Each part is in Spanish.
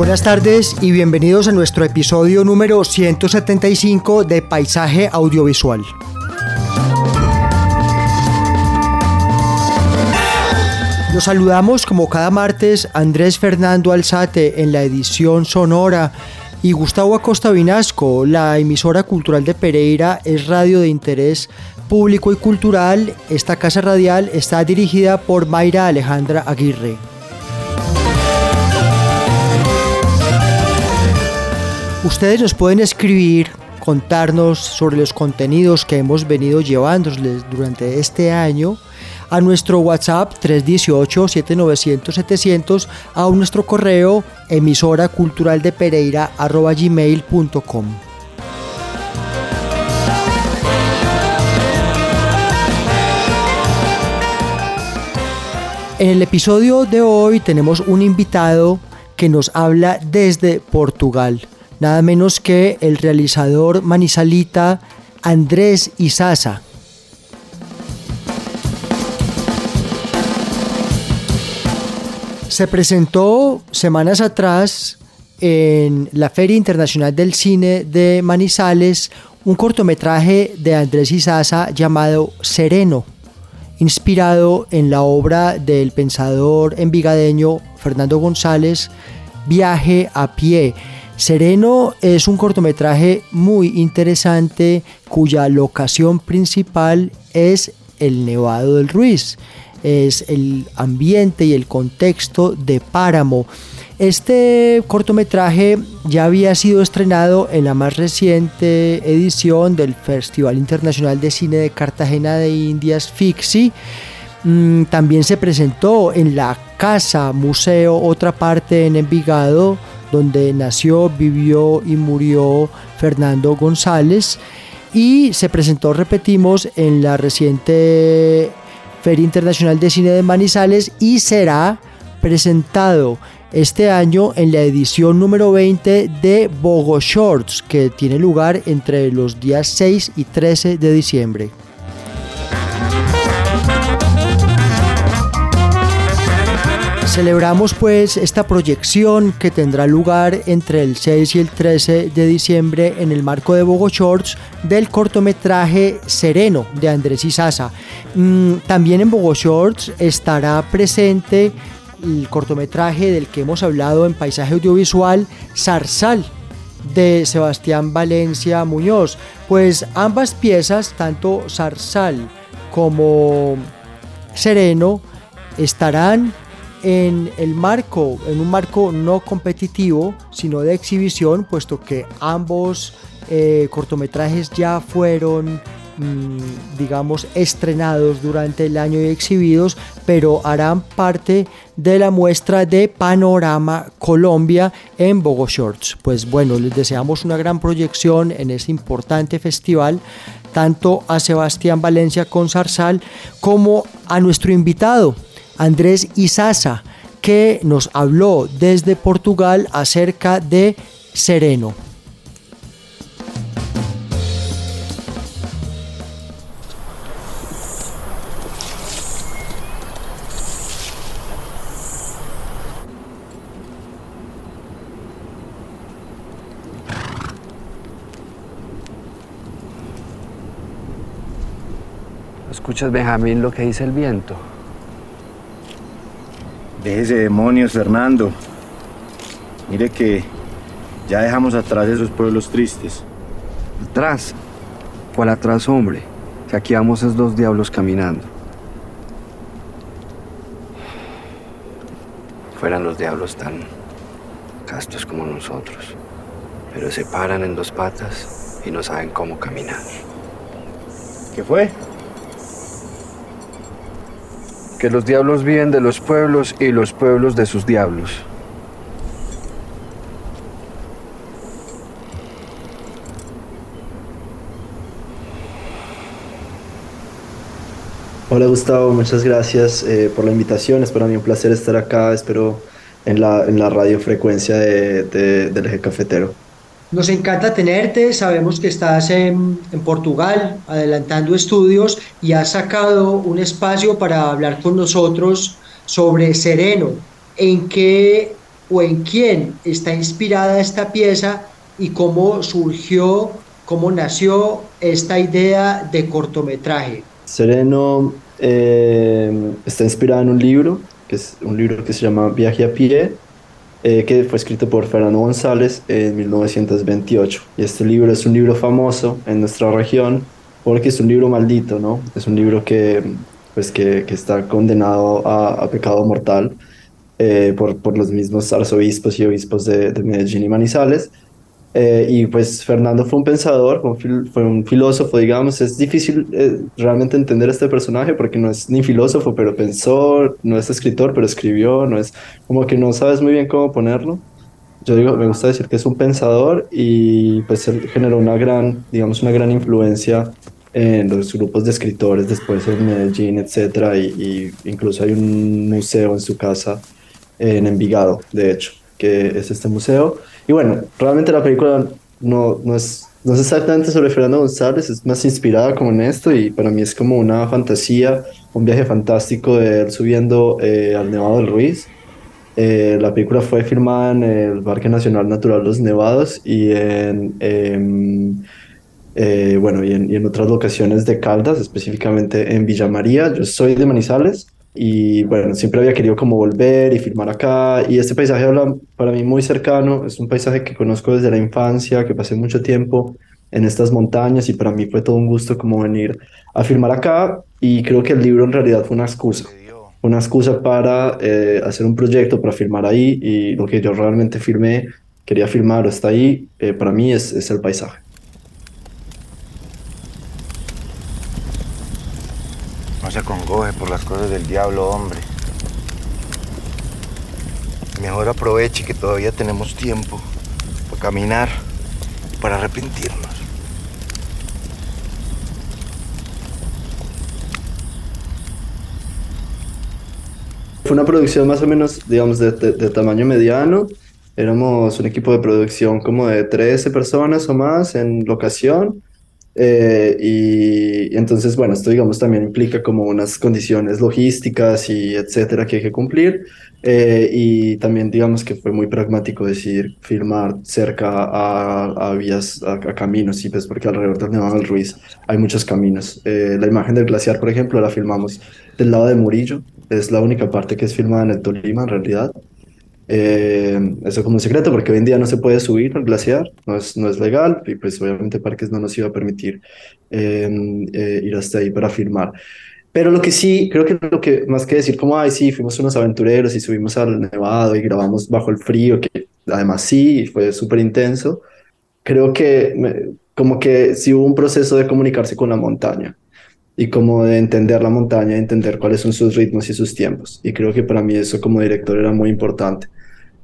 Buenas tardes y bienvenidos a nuestro episodio número 175 de Paisaje Audiovisual. Los saludamos como cada martes Andrés Fernando Alzate en la edición sonora y Gustavo Acosta Vinasco, la emisora cultural de Pereira, es radio de interés público y cultural. Esta casa radial está dirigida por Mayra Alejandra Aguirre. Ustedes nos pueden escribir, contarnos sobre los contenidos que hemos venido llevándoles durante este año a nuestro WhatsApp 318-7900-700 a nuestro correo emisora cultural de Pereira gmail.com. En el episodio de hoy tenemos un invitado que nos habla desde Portugal, nada menos que el realizador manizalita Andrés Isaza. Se presentó semanas atrás en la Feria Internacional del Cine de Manizales un cortometraje de Andrés Isaza llamado Sereno, inspirado en la obra del pensador envigadeño Fernando González, Viaje a pie. Sereno es un cortometraje muy interesante cuya locación principal es el Nevado del Ruiz es el ambiente y el contexto de Páramo. Este cortometraje ya había sido estrenado en la más reciente edición del Festival Internacional de Cine de Cartagena de Indias, FIXI. Mm, también se presentó en la Casa Museo, otra parte en Envigado, donde nació, vivió y murió Fernando González. Y se presentó, repetimos, en la reciente Feria Internacional de Cine de Manizales y será presentado este año en la edición número 20 de Bogo Shorts, que tiene lugar entre los días 6 y 13 de diciembre. Celebramos pues esta proyección que tendrá lugar entre el 6 y el 13 de diciembre en el marco de Bogo Shorts del cortometraje Sereno de Andrés Isaza. Mm, también en Bogo Shorts estará presente el cortometraje del que hemos hablado en paisaje audiovisual Zarzal de Sebastián Valencia Muñoz. Pues ambas piezas, tanto Zarzal como Sereno, estarán en el marco, en un marco no competitivo, sino de exhibición, puesto que ambos eh, cortometrajes ya fueron, mm, digamos, estrenados durante el año y exhibidos, pero harán parte de la muestra de Panorama Colombia en Bogo Shorts. Pues bueno, les deseamos una gran proyección en este importante festival tanto a Sebastián Valencia con Zarzal como a nuestro invitado, Andrés Izaza, que nos habló desde Portugal acerca de Sereno. ¿Escuchas, Benjamín, lo que dice el viento? Déjese demonios, Fernando. Mire que ya dejamos atrás esos pueblos tristes. ¿Atrás? ¿Cuál atrás, hombre? Que aquí vamos es dos diablos caminando. Fueran los diablos tan castos como nosotros, pero se paran en dos patas y no saben cómo caminar. ¿Qué fue? Que los diablos viven de los pueblos y los pueblos de sus diablos. Hola Gustavo, muchas gracias eh, por la invitación. Es para mí un placer estar acá. Espero en la, en la radiofrecuencia de, de, del eje cafetero. Nos encanta tenerte, sabemos que estás en, Portugal adelantando estudios y has sacado un espacio para hablar con nosotros sobre Sereno. ¿En qué o en quién está inspirada esta pieza y cómo surgió, cómo nació esta idea de cortometraje? Sereno eh, está inspirada en un libro, que es un libro que se llama Viaje a pie, eh, que fue escrito por Fernando González en 1928. Y este libro es un libro famoso en nuestra región porque es un libro maldito, ¿no? Es un libro que, pues, que, que está condenado a, pecado mortal eh, por, por los mismos arzobispos y obispos de Medellín y Manizales. Eh, y pues Fernando fue un pensador, fue un, filósofo, digamos. Es difícil eh, realmente entender este personaje porque no es ni filósofo, pero pensó, no es escritor, pero escribió, no es como que no sabes muy bien cómo ponerlo. Yo digo, me gusta decir que es un pensador y pues él generó una gran, digamos, una gran influencia en los grupos de escritores después en Medellín, etcétera, y, y incluso hay un museo en su casa en Envigado, de hecho, que es este museo y bueno, realmente la película no, no, es, no es exactamente sobre Fernando González, es más inspirada como en esto y para mí es como una fantasía, un viaje fantástico de él subiendo eh, al Nevado del Ruiz. Eh, la película fue filmada en el Parque Nacional Natural Los Nevados y en, eh, bueno, y en, y en otras locaciones de Caldas, específicamente en Villa María. Yo soy de Manizales y bueno, siempre había querido como volver y filmar acá. Y este paisaje habla para mí muy cercano, es un paisaje que conozco desde la infancia, que pasé mucho tiempo en estas montañas y para mí fue todo un gusto como venir a filmar acá. Y creo que el libro en realidad fue una excusa, una excusa para eh, hacer un proyecto, para filmar ahí y lo que yo realmente filmé, quería filmar o está ahí, eh, para mí es, es el paisaje. Se congoje por las cosas del diablo, hombre. Mejor aproveche que todavía tenemos tiempo para caminar, para arrepentirnos. Fue una producción más o menos, digamos, de, de, de, tamaño mediano. Éramos un equipo de producción como de 13 personas o más en locación. Eh, y, y, entonces, bueno, esto digamos también implica como unas condiciones logísticas y etcétera que hay que cumplir. Eh, y también digamos que fue muy pragmático decidir filmar cerca a, a vías, a, a, caminos, y pues porque alrededor del Nevado del Ruiz hay muchos caminos. Eh, la imagen del glaciar, por ejemplo, la filmamos del lado de Murillo, es la única parte que es filmada en el Tolima en realidad. Eh, eso como un secreto porque hoy en día no se puede subir al glaciar, no es, no es legal y pues obviamente Parques no nos iba a permitir eh, eh, ir hasta ahí para filmar. Pero lo que sí, creo que lo que más que decir como, ay, sí, fuimos unos aventureros y subimos al nevado y grabamos bajo el frío, que además sí, fue súper intenso, creo que me, como que sí hubo un proceso de comunicarse con la montaña y como de entender la montaña, entender cuáles son sus ritmos y sus tiempos. Y creo que para mí eso como director era muy importante.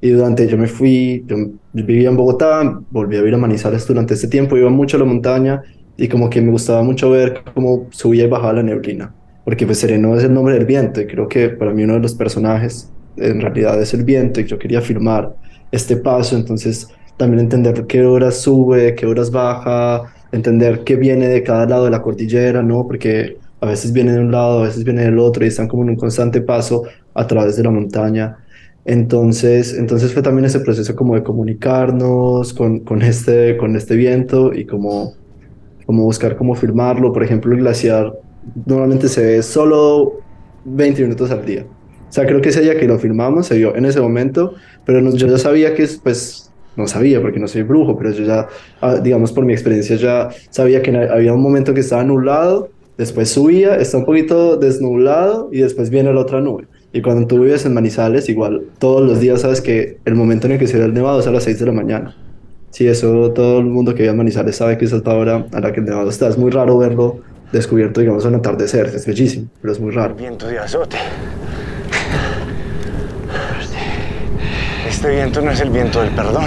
Y durante, yo me fui, yo vivía en Bogotá, volví a vivir a Manizales durante ese tiempo, iba mucho a la montaña y como que me gustaba mucho ver cómo subía y bajaba la neblina, porque pues Sereno es el nombre del viento y creo que para mí uno de los personajes en realidad es el viento y yo quería filmar este paso, entonces también entender qué horas sube, qué horas baja, entender qué viene de cada lado de la cordillera, ¿no? Porque a veces viene de un lado, a veces viene del otro y están como en un constante paso a través de la montaña. Entonces, entonces fue también ese proceso como de comunicarnos con, con, este, con este viento y como, como buscar cómo filmarlo. Por ejemplo, el glaciar normalmente se ve solo 20 minutos al día. O sea, creo que ese día que lo filmamos se vio en ese momento, pero yo ya sabía que, pues, no sabía porque no soy brujo, pero yo ya, ah, digamos, por mi experiencia ya sabía que había un momento que estaba nublado, después subía, está un poquito desnublado y después viene la otra nube. Y cuando tú vives en Manizales, igual todos los días sabes que el momento en el que se ve el nevado es a las 6 de la mañana. Sí, eso todo el mundo que vive en Manizales sabe que esa es la hora a la que el nevado está. Es muy raro verlo descubierto, digamos, en atardecer. Es bellísimo, pero es muy raro. Viento de azote. Este viento no es el viento del perdón.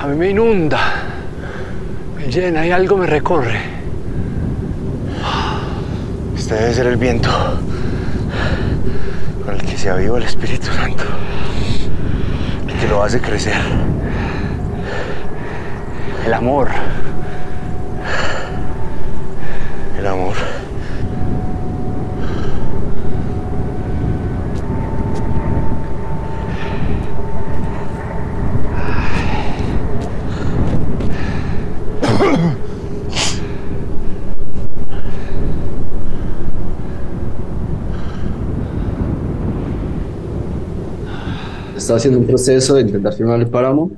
A mí me inunda, me llena y algo me recorre. Este debe ser el viento con el que se aviva el Espíritu Santo, el que lo hace crecer. El amor. El amor. Estaba haciendo un proceso de intentar filmar el páramo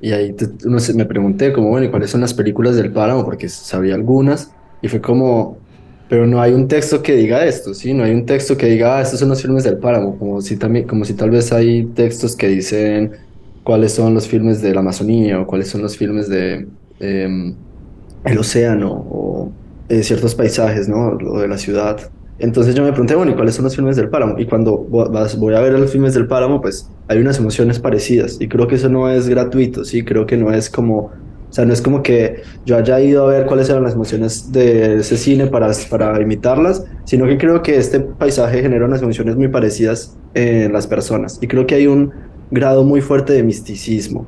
y ahí uno se, me pregunté como, bueno, ¿y cuáles son las películas del páramo? Porque sabía algunas y fue como, pero no hay un texto que diga esto, ¿sí? No hay un texto que diga, ah, estos son los filmes del páramo, como si, también, como si tal vez hay textos que dicen cuáles son los filmes de la Amazonía o cuáles son los filmes de em, el océano o eh, ciertos paisajes, ¿no? O de la ciudad. Entonces yo me pregunté, bueno, ¿y cuáles son los filmes del páramo? Y cuando voy a ver los filmes del páramo, pues hay unas emociones parecidas. Y creo que eso no es gratuito, ¿sí? Creo que no es como, o sea, no es como que yo haya ido a ver cuáles eran las emociones de ese cine para, para imitarlas, sino que creo que este paisaje genera unas emociones muy parecidas en las personas. Y creo que hay un grado muy fuerte de misticismo.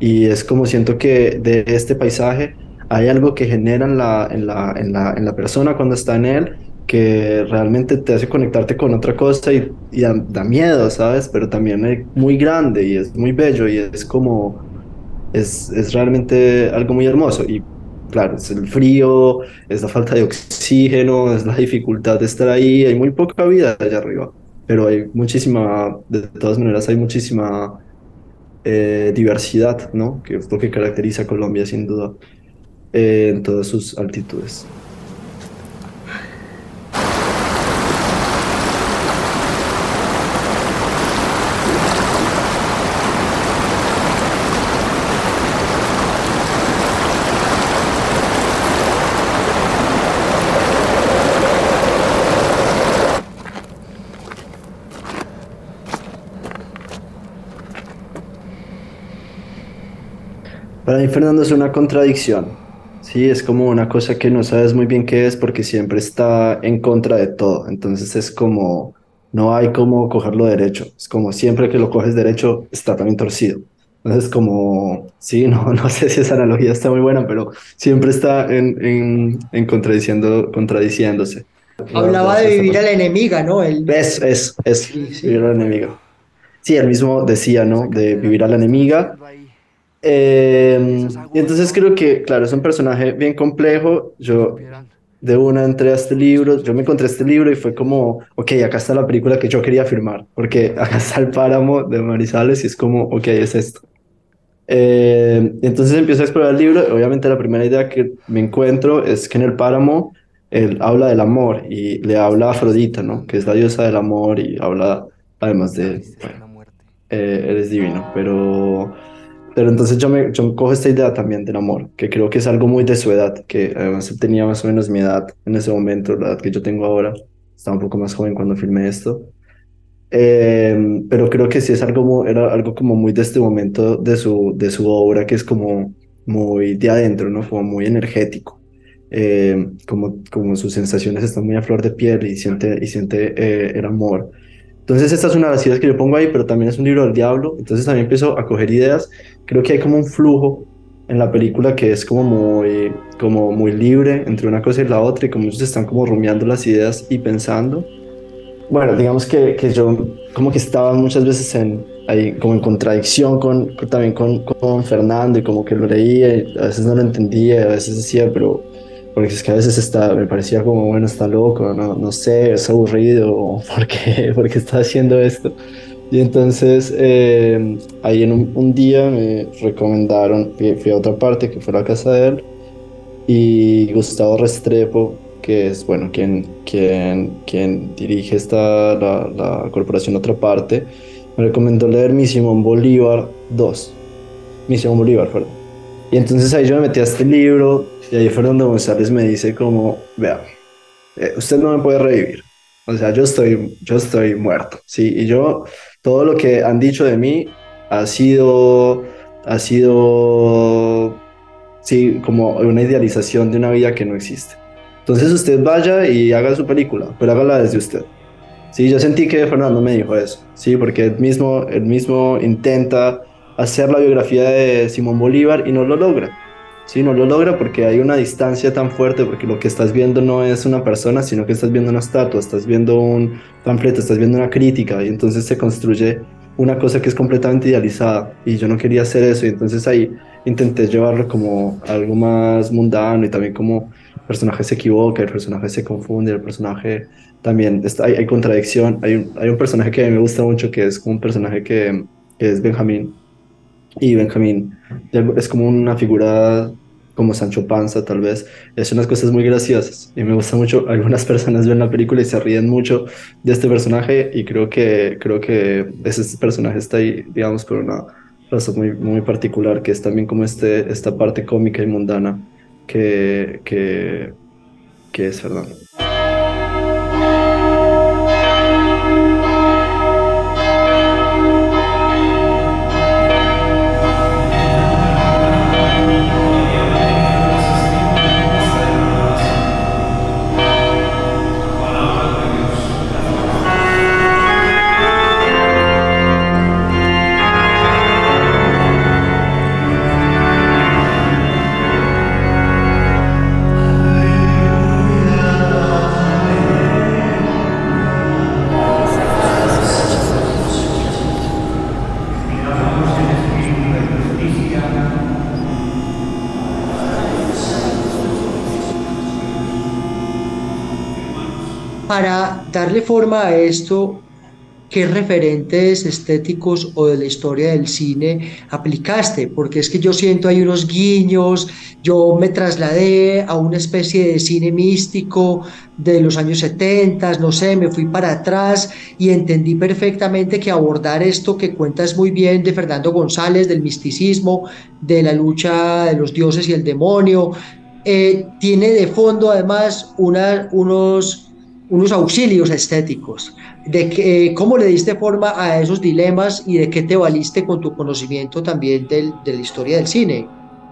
Y es como siento que de este paisaje hay algo que genera en la, en la, en la, en la persona cuando está en él que realmente te hace conectarte con otra cosa y, da, miedo, ¿sabes? Pero también es muy grande y es muy bello y es como, es, es realmente algo muy hermoso. Y claro, es el frío, es la falta de oxígeno, es la dificultad de estar ahí, hay muy poca vida allá arriba, pero hay muchísima, de todas maneras hay muchísima eh, diversidad, ¿no? Que es lo que caracteriza a Colombia sin duda eh, en todas sus altitudes. Para mí Fernando es una contradicción. Sí, es como una cosa que no sabes muy bien qué es porque siempre está en contra de todo. Entonces es como, no hay como cogerlo derecho. Es como siempre que lo coges derecho está también torcido. Entonces como, sí, no, no sé si esa analogía está muy buena, pero siempre está en, en, en contradiciendo, contradiciéndose. Hablaba de vivir a la enemiga, ¿no? El... Es, es, es vivir a la enemiga. Sí, él mismo decía, ¿no? De vivir a la enemiga eh, y entonces creo que, claro, es un personaje bien complejo. Yo de una entré a este libro, yo me encontré este libro y fue como, ok, acá está la película que yo quería firmar, porque acá está el páramo de Marizales y es como, ok, es esto. Eh, entonces empiezo a explorar el libro. Obviamente la primera idea que me encuentro es que en el páramo él habla del amor y le habla a Afrodita, ¿no? Que es la diosa del amor y habla además de, eh, eres divino, pero pero entonces yo me yo cojo esta idea también del amor, que creo que es algo muy de su edad, que además tenía más o menos mi edad en ese momento, la edad que yo tengo ahora. Estaba un poco más joven cuando filmé esto. Eh, pero creo que sí es algo, era algo como muy de este momento de su, de su obra, que es como muy de adentro, ¿no? Como muy energético. Eh, como, como sus sensaciones están muy a flor de piel y siente, y siente eh, el amor. Entonces esta es una de las ideas que yo pongo ahí, pero también es un libro del diablo, entonces también empiezo a coger ideas. Creo que hay como un flujo en la película que es como muy, como muy libre entre una cosa y la otra y como ellos están como rumiando las ideas y pensando. Bueno, digamos que, que yo como que estaba muchas veces en, ahí, como en contradicción con, también con, con, Fernando y como que lo leía y a veces no lo entendía, a veces decía, pero porque es que a veces está, me parecía como, bueno, está loco, no, no sé, es aburrido, ¿por qué, ¿por qué está haciendo esto? Y entonces eh, ahí en un, día me recomendaron, fui, a otra parte que fue la casa de él y Gustavo Restrepo, que es bueno quien, quien, quien dirige esta, la, la corporación Otra Parte, me recomendó leer Mi Simón Bolívar 2. Mi Simón Bolívar, perdón. Y entonces ahí yo me metí a este libro y ahí Fernando González me dice como, vea, eh, usted no me puede revivir. O sea, yo estoy, yo estoy muerto, ¿sí? Y yo, todo lo que han dicho de mí ha sido, ha sido, sí, como una idealización de una vida que no existe. Entonces usted vaya y haga su película, pero hágala desde usted. Sí, yo sentí que Fernando me dijo eso, sí, porque él mismo, él mismo intenta hacer la biografía de Simón Bolívar y no lo logra. Sí, no lo logra porque hay una distancia tan fuerte, porque lo que estás viendo no es una persona, sino que estás viendo una estatua, estás viendo un panfleto, estás viendo una crítica, y entonces se construye una cosa que es completamente idealizada, y yo no quería hacer eso, y entonces ahí intenté llevarlo como algo más mundano, y también como el personaje se equivoca, el personaje se confunde, el personaje también, está, hay, hay contradicción, hay un, hay un personaje que a mí me gusta mucho, que es como un personaje que, que es Benjamín, y Benjamín es como una figura como Sancho Panza tal vez, es unas cosas muy graciosas. Y me gusta mucho, algunas personas ven la película y se ríen mucho de este personaje. Y creo que, creo que ese personaje está ahí, digamos, por una razón muy, muy particular, que es también como este, esta parte cómica y mundana que, que, es Fernando. Para darle forma a esto, ¿qué referentes estéticos o de la historia del cine aplicaste? Porque es que yo siento hay unos guiños, yo me trasladé a una especie de cine místico de los años 70, no sé, me fui para atrás y entendí perfectamente que abordar esto que cuentas muy bien de Fernando González, del misticismo, de la lucha de los dioses y el demonio, eh, tiene de fondo además unos unos auxilios estéticos, de que, cómo le diste forma a esos dilemas y de qué te valiste con tu conocimiento también del, de la historia del cine.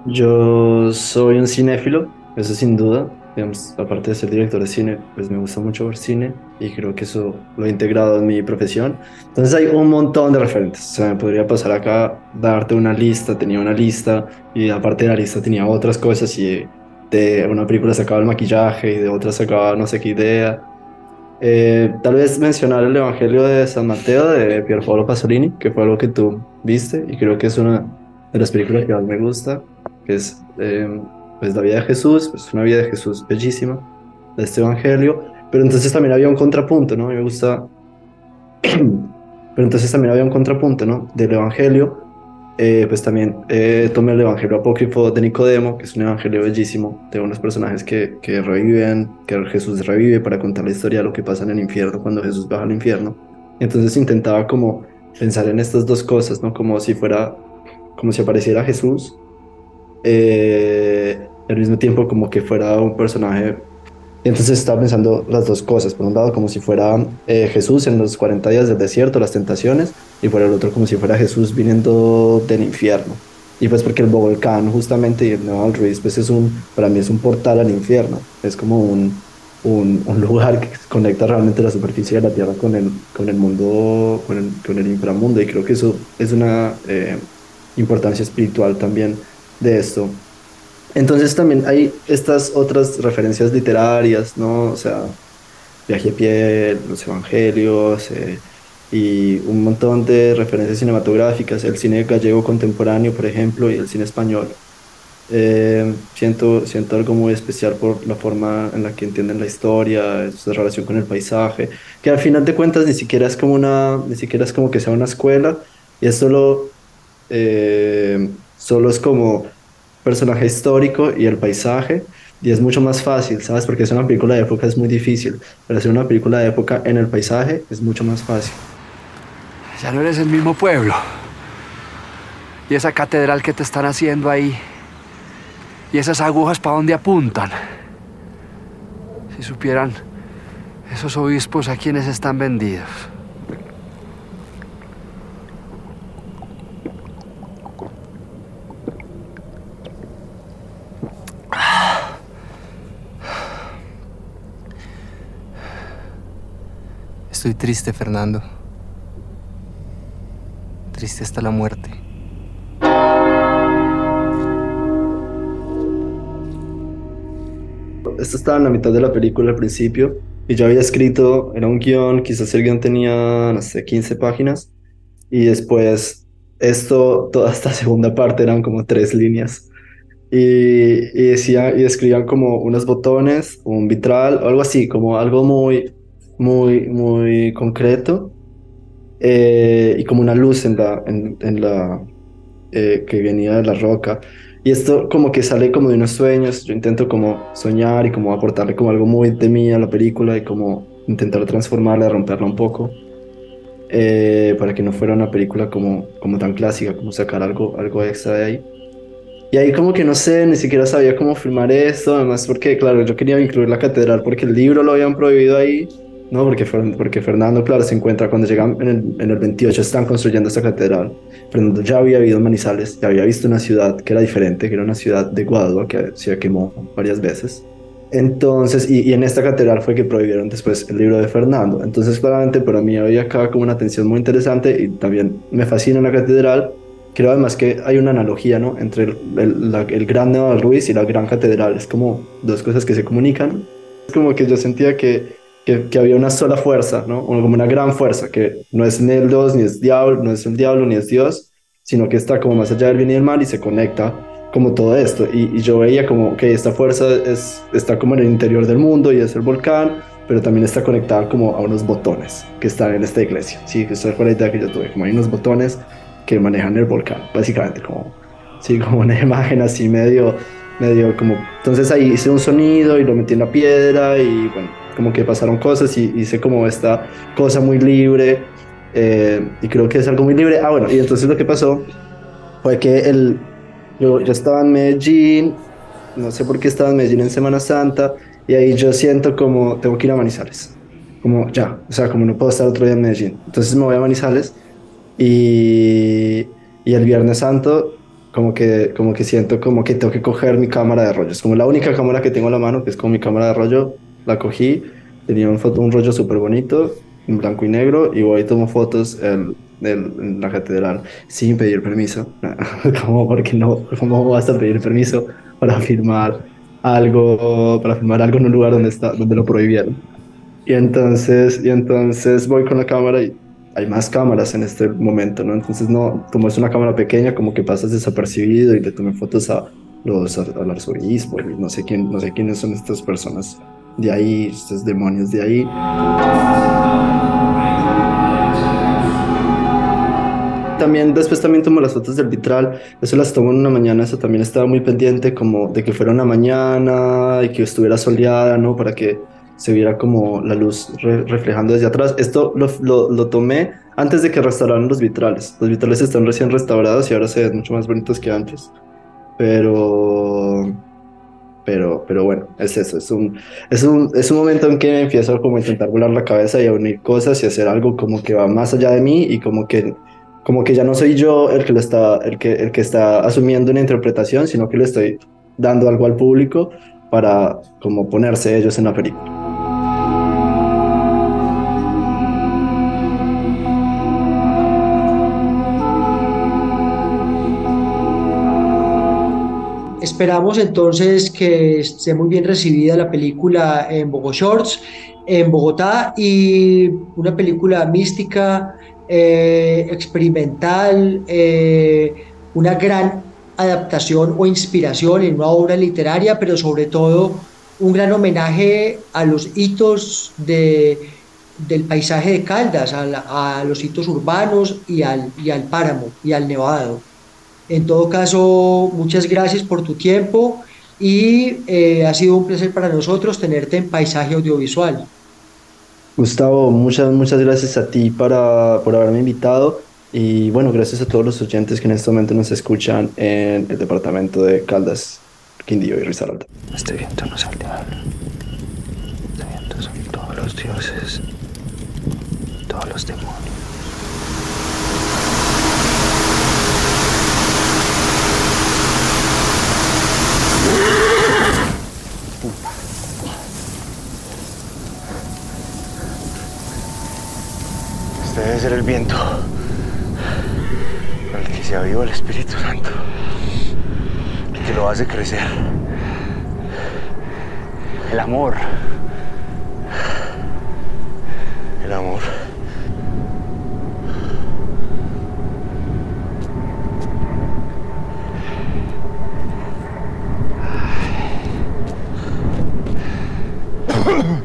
Yo soy un cinéfilo, eso sin duda. Digamos, aparte de ser director de cine, pues me gusta mucho ver cine y creo que eso lo he integrado en mi profesión. Entonces hay un montón de referentes. O sea, me podría pasar acá, darte una lista, tenía una lista y aparte de la lista tenía otras cosas y de una película sacaba el maquillaje y de otra sacaba no sé qué idea eh, tal vez mencionar el Evangelio de San Mateo de Pierpaolo Pasolini, que fue algo que tú viste y creo que es una de las películas que más me gusta, que es eh, pues la vida de Jesús, pues una vida de Jesús bellísima, de este Evangelio, pero entonces también había un contrapunto, ¿no? me gusta, pero entonces también había un contrapunto, ¿no? Del Evangelio eh, pues también eh, tomé el Evangelio Apócrifo de Nicodemo, que es un evangelio bellísimo, de unos personajes que, que reviven, que Jesús revive para contar la historia de lo que pasa en el infierno cuando Jesús baja al infierno. Entonces intentaba como pensar en estas dos cosas, ¿no? Como si fuera, como si apareciera Jesús, eh, al mismo tiempo como que fuera un personaje entonces estaba pensando las dos cosas. Por un lado, como si fuera eh, Jesús en los 40 días del desierto, las tentaciones, y por el otro, como si fuera Jesús viniendo del infierno. Y pues porque el volcán, justamente, y el Nuevo Ruiz, pues es un, para mí es un portal al infierno. Es como un, un, un, lugar que conecta realmente la superficie de la Tierra con el, con el mundo, con el, con el inframundo. Y creo que eso es una eh, importancia espiritual también de esto. Entonces también hay estas otras referencias literarias, ¿no? O sea, Viaje a pie, los evangelios, eh, y un montón de referencias cinematográficas, el cine gallego contemporáneo, por ejemplo, y el cine español. Eh, siento, siento algo muy especial por la forma en la que entienden la historia, su relación con el paisaje, que al final de cuentas ni siquiera es como una, ni siquiera es como que sea una escuela, y es solo, eh, solo es como personaje histórico y el paisaje, y es mucho más fácil, ¿sabes? Porque es una película de época es muy difícil, pero hacer una película de época en el paisaje es mucho más fácil. Ya no eres el mismo pueblo. Y esa catedral que te están haciendo ahí. Y esas agujas para dónde apuntan. Si supieran esos obispos a quienes están vendidos. Estoy triste, Fernando. Triste hasta la muerte. Esto estaba en la mitad de la película al principio y yo había escrito, era un guion, quizás el guion tenía, no sé, 15 páginas y después esto, toda esta segunda parte eran como tres líneas y, y decía, y escribían como unos botones, un vitral algo así, como algo muy muy, muy concreto eh, y como una luz en la, en, la eh, que venía de la roca. Y esto como que sale como de unos sueños, yo intento como soñar y como aportarle como algo muy de mí a la película y como intentar transformarla, romperla un poco, eh, para que no fuera una película como, como tan clásica, como sacar algo, algo extra de ahí. Y ahí como que no sé, ni siquiera sabía cómo filmar esto, además porque, claro, yo quería incluir la catedral porque el libro lo habían prohibido ahí no, porque, porque Fernando, claro, se encuentra cuando llegan en el, en el 28, están construyendo esta catedral. Fernando ya había vivido Manizales, ya había visto una ciudad que era diferente, que era una ciudad de Guadua, que se quemó varias veces. Entonces, y, y, en esta catedral fue que prohibieron después el libro de Fernando. Entonces, claramente para mí había acá como una tensión muy interesante y también me fascina la catedral. Creo además que hay una analogía, ¿no? Entre el, el, el Gran Nueva Ruiz y la Gran Catedral. Es como dos cosas que se comunican. Es como que yo sentía que que, que, había una sola fuerza, ¿no? Como una gran fuerza, que no es ni el Dios, ni es diablo, no es el diablo, ni es Dios, sino que está como más allá del bien y el mal y se conecta como todo esto. Y, y yo veía como que esta fuerza es, está como en el interior del mundo y es el volcán, pero también está conectada como a unos botones que están en esta iglesia. Sí, que esa fue la idea que yo tuve, como hay unos botones que manejan el volcán, básicamente, como, sí, como una imagen así medio, medio como... Entonces ahí hice un sonido y lo metí en la piedra y bueno como que pasaron cosas y hice como esta cosa muy libre eh, y creo que es algo muy libre. Ah, bueno, y entonces lo que pasó fue que el, yo, yo estaba en Medellín, no sé por qué estaba en Medellín en Semana Santa y ahí yo siento como tengo que ir a Manizales, como ya, o sea, como no puedo estar otro día en Medellín. Entonces me voy a Manizales y, y el Viernes Santo como que, como que siento como que tengo que coger mi cámara de rollo. Es como la única cámara que tengo en la mano, que es como mi cámara de rollo, la cogí, tenía un, foto, un rollo súper bonito, en blanco y negro, y voy y tomo fotos en, en, la catedral sin pedir permiso. ¿Cómo, porque no, ¿Cómo vas a pedir permiso para filmar algo, para filmar algo en un lugar donde, está, donde lo prohibieron? Y entonces, y entonces voy con la cámara y hay más cámaras en este momento, ¿no? Entonces, no, como es una cámara pequeña, como que pasas desapercibido y le tomé fotos a los, al arzobispo no sé, quién, no sé quiénes son estas personas de ahí, estos demonios de ahí. También después también tomo las fotos del vitral, eso las tomo en una mañana, eso también estaba muy pendiente como de que fuera una mañana y que estuviera soleada, ¿no? Para que se viera como la luz reflejando desde atrás. Esto lo, lo, lo, tomé antes de que restauraran los vitrales. Los vitrales están recién restaurados y ahora se ven mucho más bonitos que antes. Pero pero, pero bueno, es eso, es un, es, un, es un momento en que empiezo como a intentar volar la cabeza y a unir cosas y hacer algo como que va más allá de mí y como que, como que ya no soy yo el que, lo está, el, que, el que está asumiendo una interpretación, sino que le estoy dando algo al público para como ponerse ellos en la película. Esperamos entonces que esté muy bien recibida la película en en Bogotá y una película mística, eh, experimental, eh, una gran adaptación o inspiración en una obra literaria, pero sobre todo un gran homenaje a los hitos de, del paisaje de Caldas, a, los hitos urbanos y al páramo y al nevado. En todo caso, muchas gracias por tu tiempo y eh, ha sido un placer para nosotros tenerte en Paisaje Audiovisual. Gustavo, muchas, muchas gracias a ti para, por haberme invitado y bueno, gracias a todos los oyentes que en este momento nos escuchan en el departamento de Caldas, Quindío y Risaralda. Este viento no es el diablo. Este viento son todos los dioses, todos los demonios. ser el viento con el que se aviva el Espíritu Santo y que lo hace crecer. El amor. El amor.